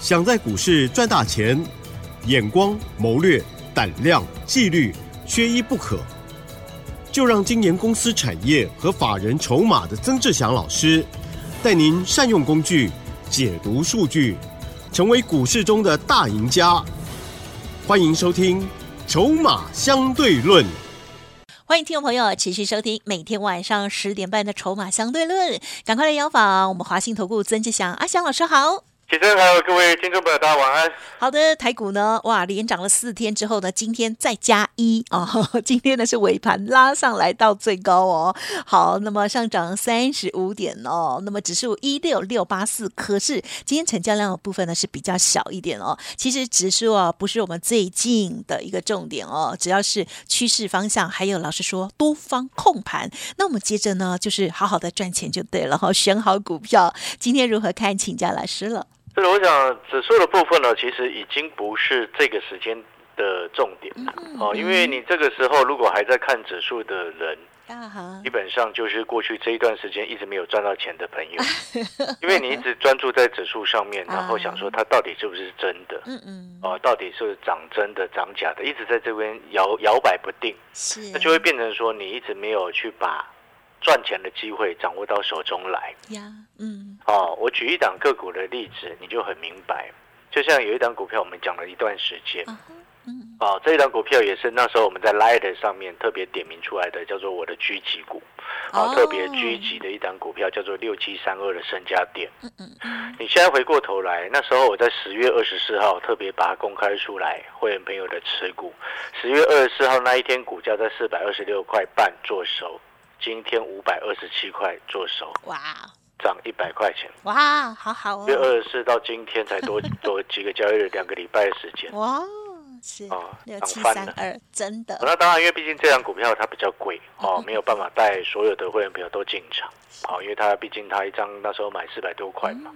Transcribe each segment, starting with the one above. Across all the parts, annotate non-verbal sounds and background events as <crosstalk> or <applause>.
想在股市赚大钱，眼光、谋略、胆量、纪律，缺一不可。就让今年公司产业和法人筹码的曾志祥老师，带您善用工具，解读数据，成为股市中的大赢家。欢迎收听《筹码相对论》。欢迎听众朋友持续收听每天晚上十点半的《筹码相对论》，赶快来邀访我们华信投顾曾志祥阿祥老师好。其实还有各位听众朋友，大家晚安。好的，台股呢，哇，连涨了四天之后呢，今天再加一哦，<laughs> 今天呢是尾盘拉上来到最高哦。好，那么上涨三十五点哦，那么指数一六六八四，可是今天成交量的部分呢是比较小一点哦。其实指数啊不是我们最近的一个重点哦，只要是趋势方向，还有老师说多方控盘，那我们接着呢就是好好的赚钱就对了哈，选好股票。今天如何看，请教老师了。是我想指数的部分呢，其实已经不是这个时间的重点了。哦，因为你这个时候如果还在看指数的人，基本上就是过去这一段时间一直没有赚到钱的朋友，<laughs> 因为你一直专注在指数上面，<laughs> 然后想说它到底是不是真的，嗯嗯，哦，到底是涨真的涨假的，一直在这边摇摇摆不定，是，那就会变成说你一直没有去把。赚钱的机会掌握到手中来。呀，嗯，哦，我举一档个股的例子，你就很明白。就像有一档股票，我们讲了一段时间，嗯，哦，这一档股票也是那时候我们在 Light 上面特别点名出来的，叫做我的狙击股，哦，特别狙击的一档股票叫做六七三二的身家店。嗯嗯，你现在回过头来，那时候我在十月二十四号特别把它公开出来，会员朋友的持股，十月二十四号那一天股价在四百二十六块半做手。今天五百二十七块做手，哇，涨一百块钱，哇，好好哦。月二十四到今天才多 <laughs> 多几个交易日，两个礼拜的时间，哇，是哦，六七三二，真的。那当然，因为毕竟这张股票它比较贵哦，没有办法带所有的会员朋友都进场，好，因为它毕竟它一张那时候买四百多块嘛。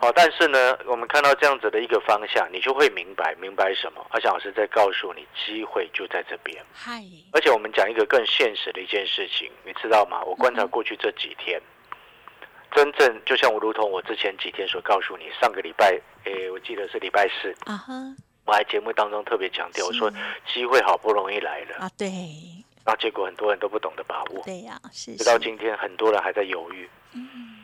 好，但是呢，我们看到这样子的一个方向，你就会明白，明白什么？阿翔老师在告诉你，机会就在这边。嗨，而且我们讲一个更现实的一件事情，你知道吗？我观察过去这几天，真正就像我如同我之前几天所告诉你，上个礼拜，诶，我记得是礼拜四，啊哈，我还节目当中特别强调，我说机会好不容易来了。啊，对，那结果很多人都不懂得把握，对呀，是，直到今天，很多人还在犹豫，嗯。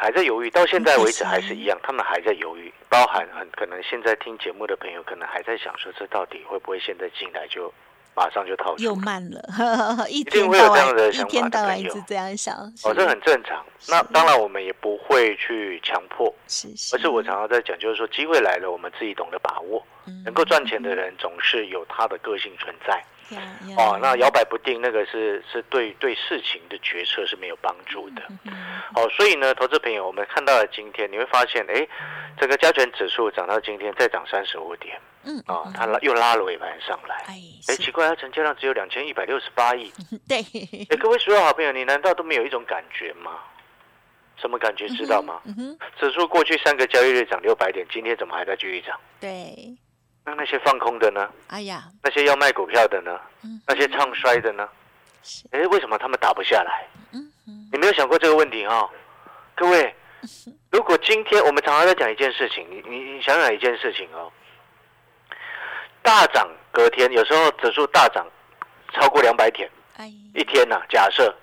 还在犹豫，到现在为止还是一样，他们还在犹豫。包含很可能现在听节目的朋友，可能还在想说，这到底会不会现在进来就马上就套？又慢了，<laughs> 一定会有这样的想法的朋友。这样想，哦，这很正常。那当然，我们也不会去强迫，是是。而是我常常在讲，就是说，机会来了，我们自己懂得把握。能够赚钱的人，总是有他的个性存在。哦，那摇摆不定，那个是是对对事情的决策是没有帮助的。哦，所以呢，投资朋友，我们看到了今天，你会发现，哎，整个加权指数涨到今天再涨三十五点，嗯，啊，它拉又拉了尾盘上来，哎，奇怪，它成交量只有两千一百六十八亿，<laughs> 对，哎，各位所有好朋友，你难道都没有一种感觉吗？什么感觉？知道吗？指数过去三个交易日涨六百点，今天怎么还在继续涨？对。那那些放空的呢？哎呀，那些要卖股票的呢？那些唱衰的呢？哎，为什么他们打不下来？嗯你没有想过这个问题哈？各位，<laughs> 如果今天我们常常在讲一件事情，你你你想想一件事情哦，大涨隔天，有时候指数大涨超过两百点，一天呐，假设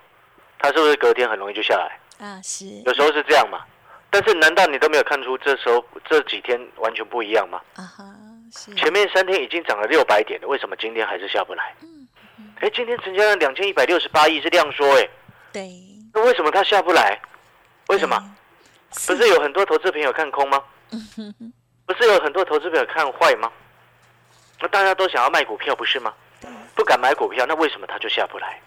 它是不是隔天很容易就下来？啊，是，有时候是这样嘛。但是难道你都没有看出这时候这几天完全不一样吗？啊哈。前面三天已经涨了六百点了，为什么今天还是下不来？嗯，哎，今天成交量两千一百六十八亿是量缩，哎，对，那为什么它下不来？为什么？不是有很多投资朋友看空吗？<laughs> 不是有很多投资朋友看坏吗？那大家都想要卖股票，不是吗？不敢买股票，那为什么它就下不来？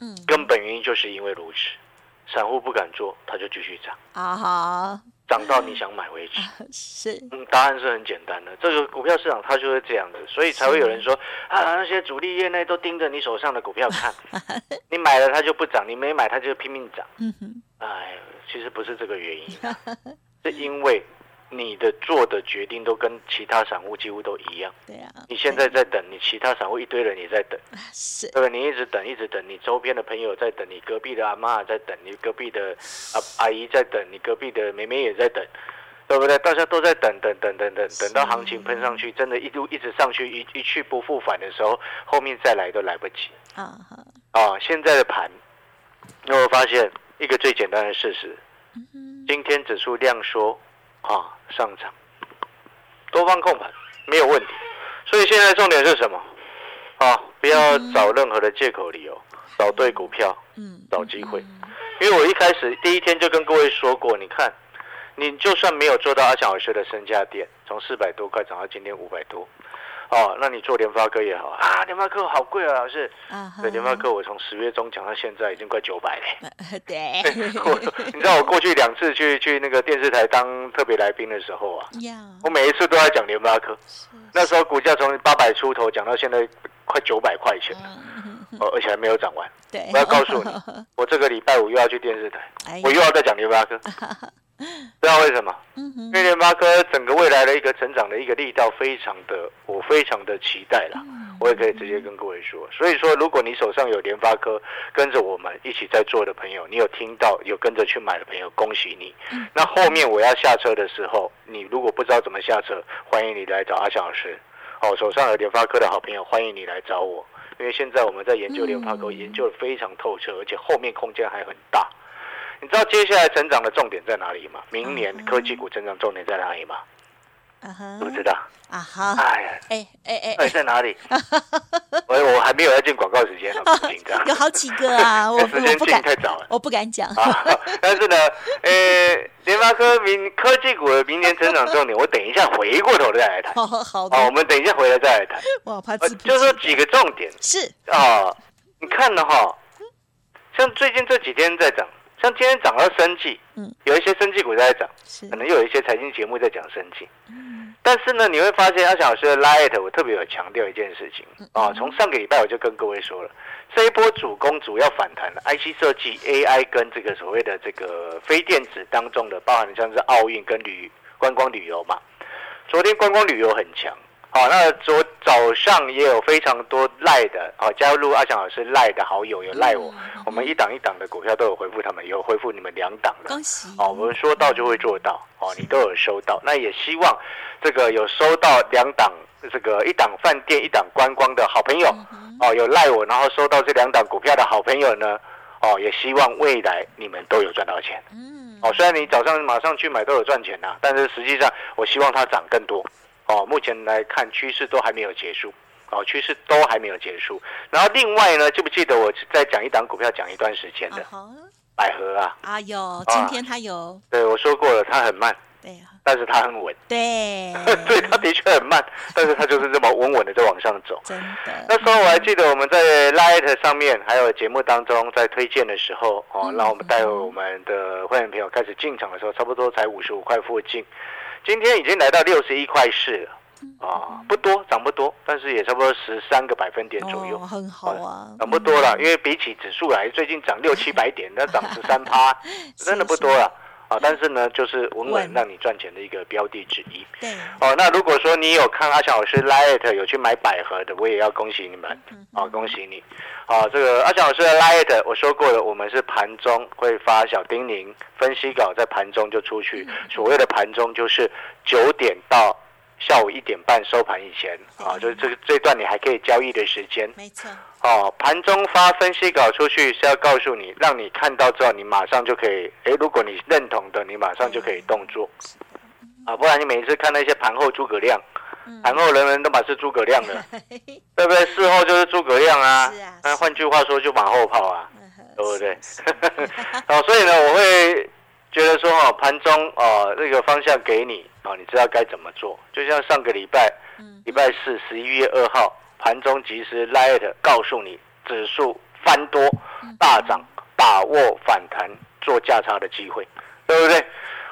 嗯，根本原因就是因为如此，散户不敢做，它就继续涨。啊哈。涨到你想买为止，是，嗯，答案是很简单的，这个股票市场它就是这样子，所以才会有人说啊，那些主力业内都盯着你手上的股票看，<laughs> 你买了它就不涨，你没买它就拼命涨，嗯哼，哎，其实不是这个原因，<laughs> 是因为。你的做的决定都跟其他散户几乎都一样。对啊，你现在在等，你其他散户一堆人也在等，是，对吧？你一直等，一直等，你周边的朋友在等，你隔壁的阿妈在等，你隔壁的阿阿姨在等，你隔壁的妹妹也在等，对不对？大家都在等等等等等，等到行情喷上去，真的一路一直上去，一一去不复返的时候，后面再来都来不及。啊啊！现在的盘，你有发现一个最简单的事实？今天指数量缩啊，上涨，多方控盘没有问题。所以现在重点是什么？啊，不要找任何的借口理由，找对股票，嗯，找机会。因为我一开始第一天就跟各位说过，你看。你就算没有做到阿强老师的身价点，从四百多块涨到今天五百多，哦，那你做联发科也好啊，联发科好贵啊，老师。啊对，联发科我从十月中讲到现在已经快九百嘞。<laughs> 对。<laughs> 你知道我过去两次去去那个电视台当特别来宾的时候啊，我每一次都在讲联发科，那时候股价从八百出头讲到现在快九百块钱了，哦，而且还没有涨完。对。我要告诉你，<laughs> 我这个礼拜五又要去电视台，我又要再讲联发科。<laughs> 知道为什么？因为联发科整个未来的一个成长的一个力道非常的，我非常的期待了。我也可以直接跟各位说，所以说，如果你手上有联发科，跟着我们一起在做的朋友，你有听到有跟着去买的朋友，恭喜你。那后面我要下车的时候，你如果不知道怎么下车，欢迎你来找阿翔老师。哦，手上有联发科的好朋友，欢迎你来找我，因为现在我们在研究联发科，研究的非常透彻，而且后面空间还很大。你知道接下来成长的重点在哪里吗？明年科技股成长重点在哪里吗？不知道啊哈！哎呀，哎哎哎，在哪里？<laughs> 我我还没有要进广告时间，很紧张。有好几个啊，<laughs> 我时间进太早了，我不敢讲。但是呢，<laughs> 呃，联发科明科技股的明年成长重点，我等一下回过头再来谈。好，好的。我们等一下回来再来谈。我，怕自就说几个重点是啊，你看的哈，像最近这几天在涨。像今天涨到生计，嗯，有一些生计股在涨，可能又有一些财经节目在讲生计，嗯，但是呢，你会发现阿翔老师的 Light，我特别有强调一件事情啊，从上个礼拜我就跟各位说了，这一波主攻主要反弹的 IC 设计、AI 跟这个所谓的这个非电子当中的，包含像是奥运跟旅观光旅游嘛，昨天观光旅游很强。好，那昨早上也有非常多赖的，哦，加入阿强老师赖的好友有赖我，我们一档一档的股票都有回复他们，有回复你们两档的，恭喜！哦，我们说到就会做到，哦，你都有收到，那也希望这个有收到两档这个一档饭店一档观光的好朋友，哦，有赖我，然后收到这两档股票的好朋友呢，哦，也希望未来你们都有赚到钱，嗯，哦，虽然你早上马上去买都有赚钱呐，但是实际上我希望它涨更多。哦，目前来看趋势都还没有结束，哦，趋势都还没有结束。然后另外呢，记不记得我在讲一档股票讲一段时间的百合啊？啊有，今天它有。对，我说过了，它很慢，对，但是它很稳。对，<laughs> 对，它的确很慢，但是它就是这么稳稳的在往上走。真的。那时候我还记得我们在 Light 上面还有节目当中在推荐的时候，哦，让我们带我们的会员朋友开始进场的时候，差不多才五十五块附近。今天已经来到六十一块四了，啊，不多，涨不多，但是也差不多十三个百分点左右，很好啊，涨不多了，因为比起指数来，最近涨六七百点，那涨十三趴，<laughs> 真的不多了。啊，但是呢，就是稳稳让你赚钱的一个标的之一。对。哦，那如果说你有看阿强老师 Light 有去买百合的，我也要恭喜你们。嗯。啊，恭喜你。啊，这个阿强老师的 Light 我说过了，我们是盘中会发小叮咛，分析稿在盘中就出去。所谓的盘中就是九点到。下午一点半收盘以前啊，就是这个这段你还可以交易的时间。没错。哦，盘中发分析稿出去是要告诉你，让你看到之后，你马上就可以。哎，如果你认同的，你马上就可以动作。啊，不然你每一次看那些盘后诸葛亮，盘后人人都把是诸葛亮的，<laughs> 对不对？事后就是诸葛亮啊。那换句话说，就马后炮啊，对不对？<laughs> 哦，所以呢，我会觉得说，哈，盘中啊那个方向给你。啊，你知道该怎么做？就像上个礼拜，礼拜四十一月二号盘中及时 light 告诉你，指数翻多大涨，把握反弹做价差的机会，对不对？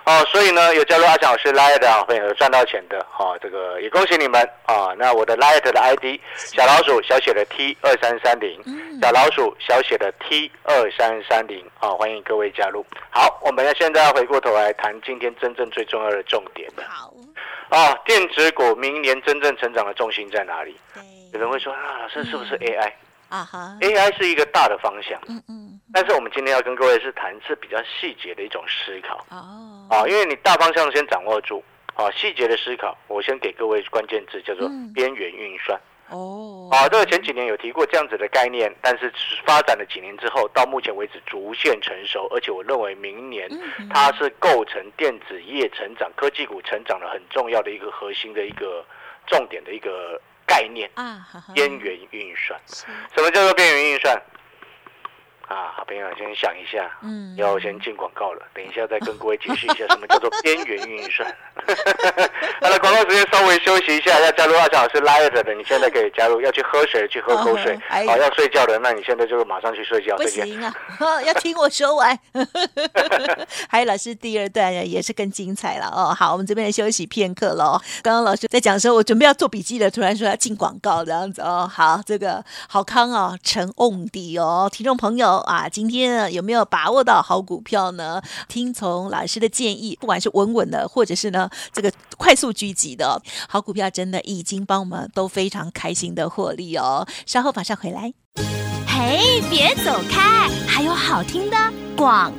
哦，所以呢，有加入阿强老师 Light 的好朋友赚到钱的，哈，这个也恭喜你们啊！那我的 Light 的 ID 小老鼠小写的 T 二三三零，小老鼠小写的 T 二三三零，啊，欢迎各位加入。好，我们要现在要回过头来谈今天真正最重要的重点了。好，啊，电子股明年真正成长的重心在哪里？有人会说啊，老师是不是 AI？啊哈，AI 是一个大的方向。嗯嗯。但是我们今天要跟各位是谈是比较细节的一种思考。哦，啊，因为你大方向先掌握住，啊，细节的思考，我先给各位关键字叫做边缘运算。哦，啊，这个前几年有提过这样子的概念，但是发展了几年之后，到目前为止逐渐成熟，而且我认为明年它是构成电子业成长、科技股成长的很重要的一个核心的一个重点的一个概念啊，边缘运算。什么叫做边缘运算？啊，好朋友，先想一下，嗯，要先进广告了，等一下再跟各位解释一下什么叫做边缘运算。<laughs> 好了，广告时间稍微休息一下，要加入阿强老师 Live 的，你现在可以加入。要去喝水，去喝口水。好，要睡觉的，那你现在就马上去睡觉。不行啊，<laughs> 要听我说完。<laughs> 还有老师第二段也是更精彩了哦。好，我们这边休息片刻喽。刚刚老师在讲的时候，我准备要做笔记了，突然说要进广告这样子哦。好，这个好康哦，陈瓮迪哦，听众朋友。啊，今天有没有把握到好股票呢？听从老师的建议，不管是稳稳的，或者是呢这个快速聚集的好股票，真的已经帮我们都非常开心的获利哦。稍后马上回来。嘿，别走开，还有好听的广。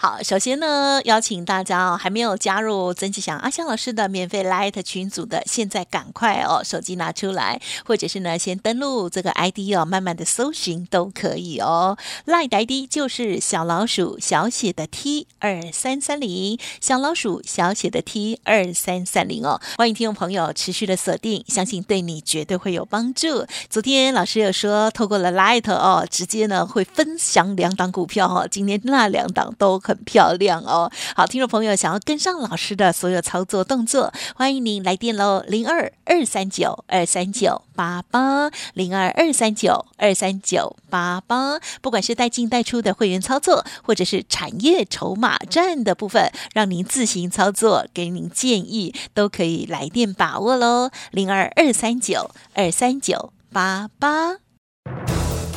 好，首先呢，邀请大家哦，还没有加入曾启祥阿香老师的免费 Light 群组的，现在赶快哦，手机拿出来，或者是呢，先登录这个 ID 哦，慢慢的搜寻都可以哦。Light ID 就是小老鼠小写的 T 二三三零，小老鼠小写的 T 二三三零哦。欢迎听众朋友持续的锁定，相信对你绝对会有帮助。昨天老师有说，透过了 Light 哦，直接呢会分享两档股票哦，今天那两档都。很漂亮哦！好，听众朋友想要跟上老师的所有操作动作，欢迎您来电喽，零二二三九二三九八八，零二二三九二三九八八。不管是带进带出的会员操作，或者是产业筹码战的部分，让您自行操作，给您建议，都可以来电把握喽，零二二三九二三九八八。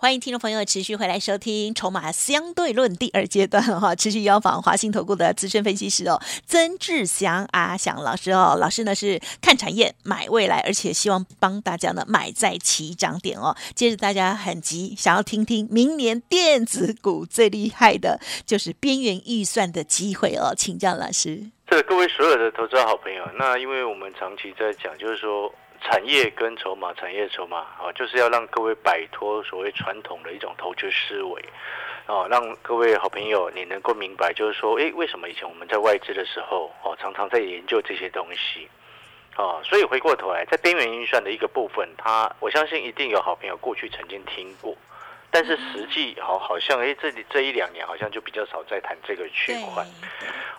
欢迎听众朋友持续回来收听《筹码相对论》第二阶段哈，持续邀访华兴投顾的资深分析师哦，曾志祥阿祥老师哦，老师呢是看产业买未来，而且希望帮大家呢买在起涨点哦。接着大家很急，想要听听明年电子股最厉害的就是边缘预算的机会哦，请教老师。这各位所有的投资好朋友，那因为我们长期在讲，就是说。产业跟筹码，产业筹码啊，就是要让各位摆脱所谓传统的一种投资思维，哦，让各位好朋友你能够明白，就是说，诶，为什么以前我们在外资的时候，哦，常常在研究这些东西，哦，所以回过头来，在边缘运算的一个部分，它我相信一定有好朋友过去曾经听过，但是实际好好像，诶，这里这一两年好像就比较少在谈这个区块，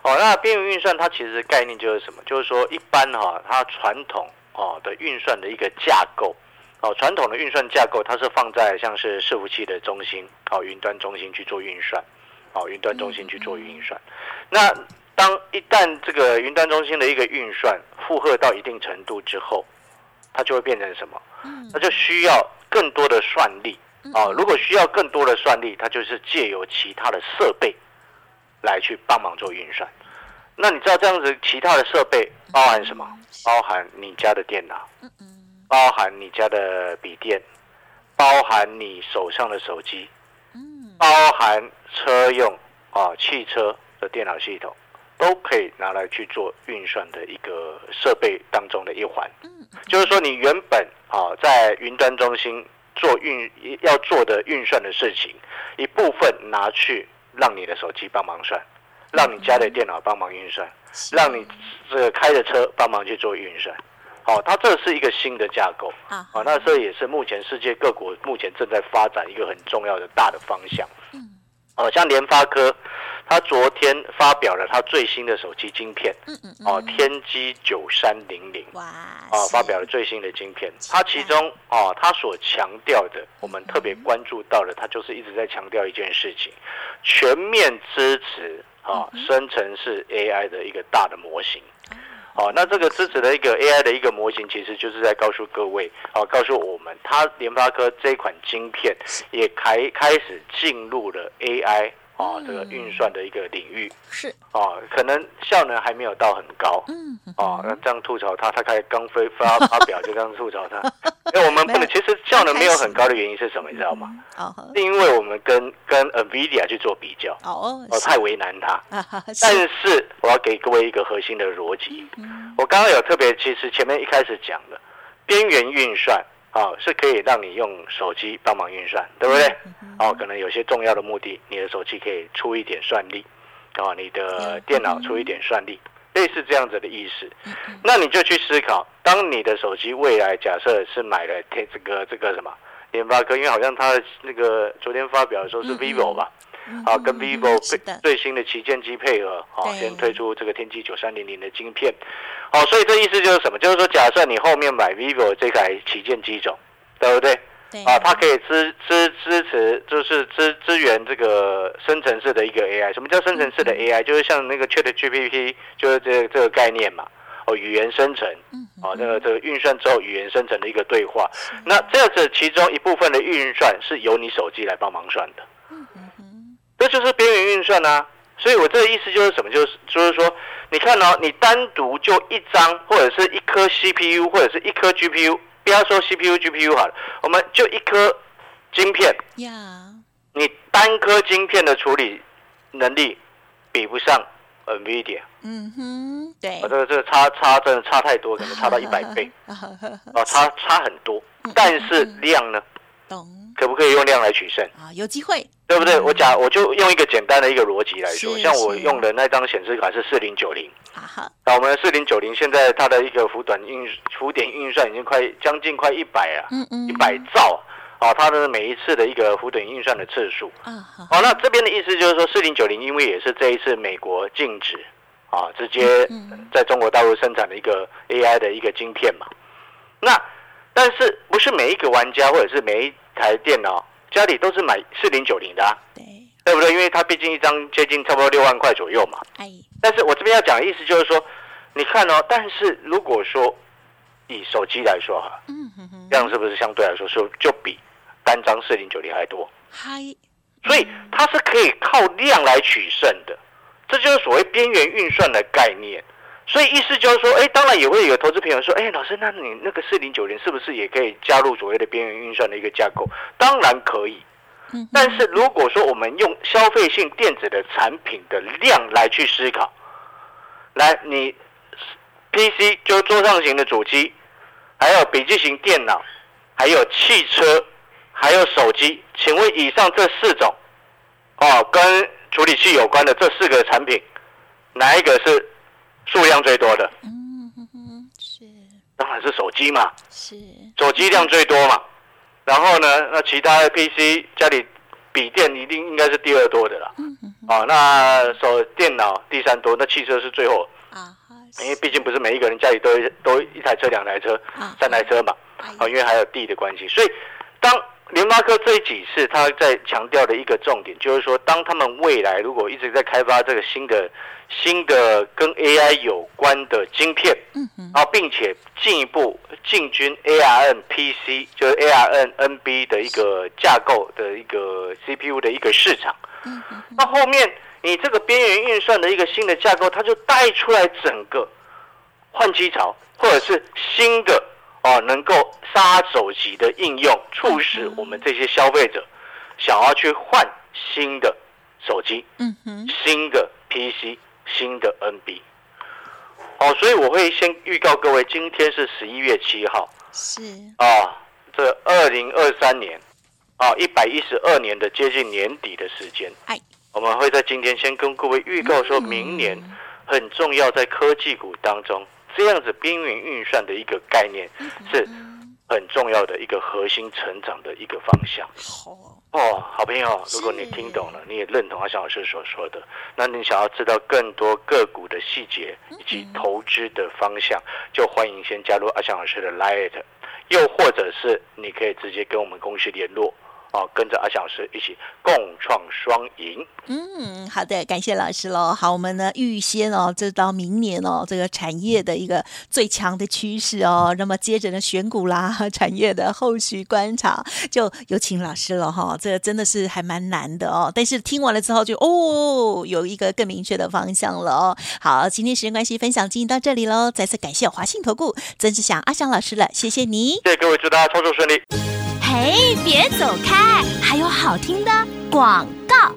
哦，那边缘运算它其实概念就是什么？就是说一般哈，它传统。哦的运算的一个架构，哦，传统的运算架构，它是放在像是伺服器的中心，哦，云端中心去做运算，哦，云端中心去做运算。那当一旦这个云端中心的一个运算负荷到一定程度之后，它就会变成什么？那就需要更多的算力，哦，如果需要更多的算力，它就是借由其他的设备来去帮忙做运算。那你知道这样子其他的设备包含什么？包含你家的电脑，包含你家的笔电，包含你手上的手机，包含车用啊汽车的电脑系统，都可以拿来去做运算的一个设备当中的一环。就是说，你原本啊在云端中心做运要做的运算的事情，一部分拿去让你的手机帮忙算。让你家的电脑帮忙运算，让你这个开着车帮忙去做运算，好，它这是一个新的架构。啊，啊，那这也是目前世界各国目前正在发展一个很重要的大的方向。嗯，哦，像联发科，它昨天发表了它最新的手机晶片，嗯嗯，哦，天玑九三零零，哇，哦，发表了最新的晶片，它其中哦，它所强调的，我们特别关注到的，它就是一直在强调一件事情，全面支持啊，生成式 AI 的一个大的模型。好，那这个支持的一个 AI 的一个模型，其实就是在告诉各位，哦，告诉我们，它联发科这款晶片也开开始进入了 AI。哦，这个运算的一个领域。是。哦，可能效能还没有到很高，嗯，哦，那这样吐槽他，他开刚飞发发表就这样吐槽他，<laughs> 因为我们不能，其实效能没有很高的原因是什么，你知道吗？哦，是因为我们跟跟 NVIDIA 去做比较，哦，哦，太为难他，<laughs> 但是我要给各位一个核心的逻辑，我刚刚有特别，其实前面一开始讲的边缘运算。啊，是可以让你用手机帮忙运算，对不对？哦，可能有些重要的目的，你的手机可以出一点算力，啊，你的电脑出一点算力，类似这样子的意思。那你就去思考，当你的手机未来假设是买了这这个这个什么联发科，因为好像他的那个昨天发表的时候是 vivo 吧。好，跟 vivo 最新的旗舰机配合，好，先推出这个天玑九三零零的晶片，哦，所以这意思就是什么？就是说，假设你后面买 vivo 这台旗舰机种，对不对？啊，它可以支支支持，就是支支援这个生成式的一个 AI。什么叫生成式的 AI？就是像那个 Chat GPT，就是这这个概念嘛。哦，语言生成，哦，那个这个运算之后语言生成的一个对话。那这样子，其中一部分的运算是由你手机来帮忙算的。这就是边缘运算啊，所以我这个意思就是什么？就是就是说，你看哦，你单独就一张或者是一颗 CPU 或者是一颗 GPU，不要说 CPU GPU 好了，我们就一颗晶片。呀，你单颗晶片的处理能力比不上 NVIDIA。嗯哼，对。这个这个差差真的差太多，可能差到一百倍。<laughs> 哦，差差很多，但是量呢？懂。可不可以用量来取胜？啊？有机会，对不对？我假，我就用一个简单的一个逻辑来说，像我用的那张显示卡是四零九零，好，那我们四零九零现在它的一个浮短运浮点运算已经快将近快一百啊，嗯嗯，一百兆啊，它的每一次的一个浮点运算的次数，啊好，那这边的意思就是说，四零九零因为也是这一次美国禁止啊，直接在中国大陆生产的一个 AI 的一个晶片嘛，那但是不是每一个玩家或者是每一台电脑家里都是买四零九零的，对对不对？因为它毕竟一张接近差不多六万块左右嘛。哎，但是我这边要讲的意思就是说，你看哦，但是如果说以手机来说哈，嗯哼哼，量是不是相对来说是就比单张四零九零还多？嗨，所以它是可以靠量来取胜的，这就是所谓边缘运算的概念。所以意思就是说，哎，当然也会有投资朋友说，哎，老师，那你那个四零九零是不是也可以加入所谓的边缘运算的一个架构？当然可以。嗯。但是如果说我们用消费性电子的产品的量来去思考，来，你 PC 就桌上型的主机，还有笔记型电脑，还有汽车，还有手机，请问以上这四种，哦，跟处理器有关的这四个产品，哪一个是？数量最多的，嗯哼哼，是，当然是手机嘛，是，手机量最多嘛，然后呢，那其他的 PC 家里笔电一定应该是第二多的啦，嗯哼，哦，那手电脑第三多，那汽车是最后。啊，因为毕竟不是每一个人家里都都一台车、两台车、三台车嘛，啊，因为还有地的关系，所以当。联发科这几次他在强调的一个重点，就是说，当他们未来如果一直在开发这个新的、新的跟 AI 有关的晶片，嗯嗯，啊，并且进一步进军 ARM PC，就是 ARM NB 的一个架构的一个 CPU 的一个市场，嗯嗯，那后面你这个边缘运算的一个新的架构，它就带出来整个换机潮，或者是新的。哦，能够杀手级的应用，促使我们这些消费者想要去换新的手机，嗯哼，新的 PC，新的 NB。哦，所以我会先预告各位，今天是十一月七号，是啊，这二零二三年啊，一百一十二年的接近年底的时间，哎，我们会在今天先跟各位预告，说明年很重要，在科技股当中。这样子边缘运算的一个概念是很重要的一个核心成长的一个方向。哦，好朋友，如果你听懂了，你也认同阿翔老师所说的，那你想要知道更多个股的细节以及投资的方向，就欢迎先加入阿翔老师的 Lite，又或者是你可以直接跟我们公司联络。哦，跟着阿翔老师一起共创双赢。嗯，好的，感谢老师喽。好，我们呢预先哦，这到明年哦，这个产业的一个最强的趋势哦。那么接着呢，选股啦，<laughs> 产业的后续观察，就有请老师了哈。这个真的是还蛮难的哦。但是听完了之后，就哦，有一个更明确的方向了哦。好，今天时间关系，分享进行到这里喽。再次感谢华信投顾曾志祥阿翔老师了，谢谢你。谢谢各位，祝大家操作顺利。嘿，别走开！还有好听的广告。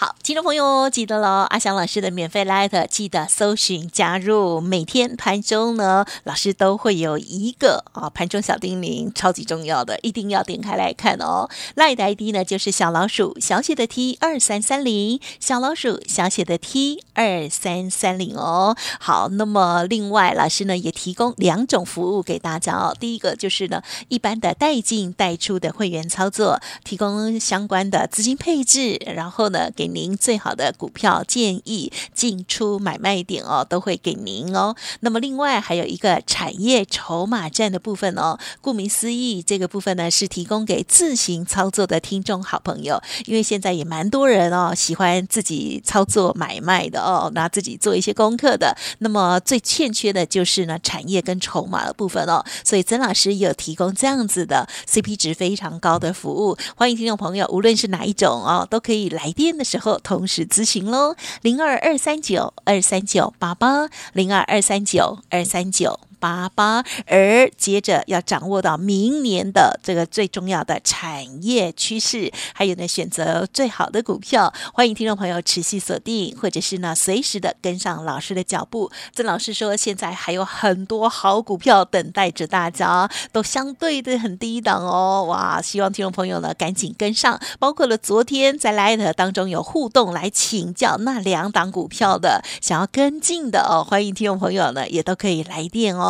好，听众朋友记得喽，阿翔老师的免费 light 记得搜寻加入，每天盘中呢，老师都会有一个啊盘中小叮咛，超级重要的，一定要点开来看哦。light ID 呢就是小老鼠小写的 T 二三三零，小老鼠小写的 T 二三三零哦。好，那么另外老师呢也提供两种服务给大家哦。第一个就是呢一般的带进带出的会员操作，提供相关的资金配置，然后呢给。您最好的股票建议、进出买卖点哦，都会给您哦。那么另外还有一个产业筹码战的部分哦，顾名思义，这个部分呢是提供给自行操作的听众好朋友，因为现在也蛮多人哦喜欢自己操作买卖的哦，那自己做一些功课的。那么最欠缺的就是呢产业跟筹码的部分哦，所以曾老师有提供这样子的 CP 值非常高的服务，欢迎听众朋友，无论是哪一种哦，都可以来电的时候。后同时咨询喽，零二二三九二三九八八，零二二三九二三九。八八，而接着要掌握到明年的这个最重要的产业趋势，还有呢选择最好的股票。欢迎听众朋友持续锁定，或者是呢随时的跟上老师的脚步。曾老师说，现在还有很多好股票等待着大家，都相对的很低档哦。哇，希望听众朋友呢赶紧跟上。包括了昨天在 Light 当中有互动来请教那两档股票的，想要跟进的哦，欢迎听众朋友呢也都可以来电哦。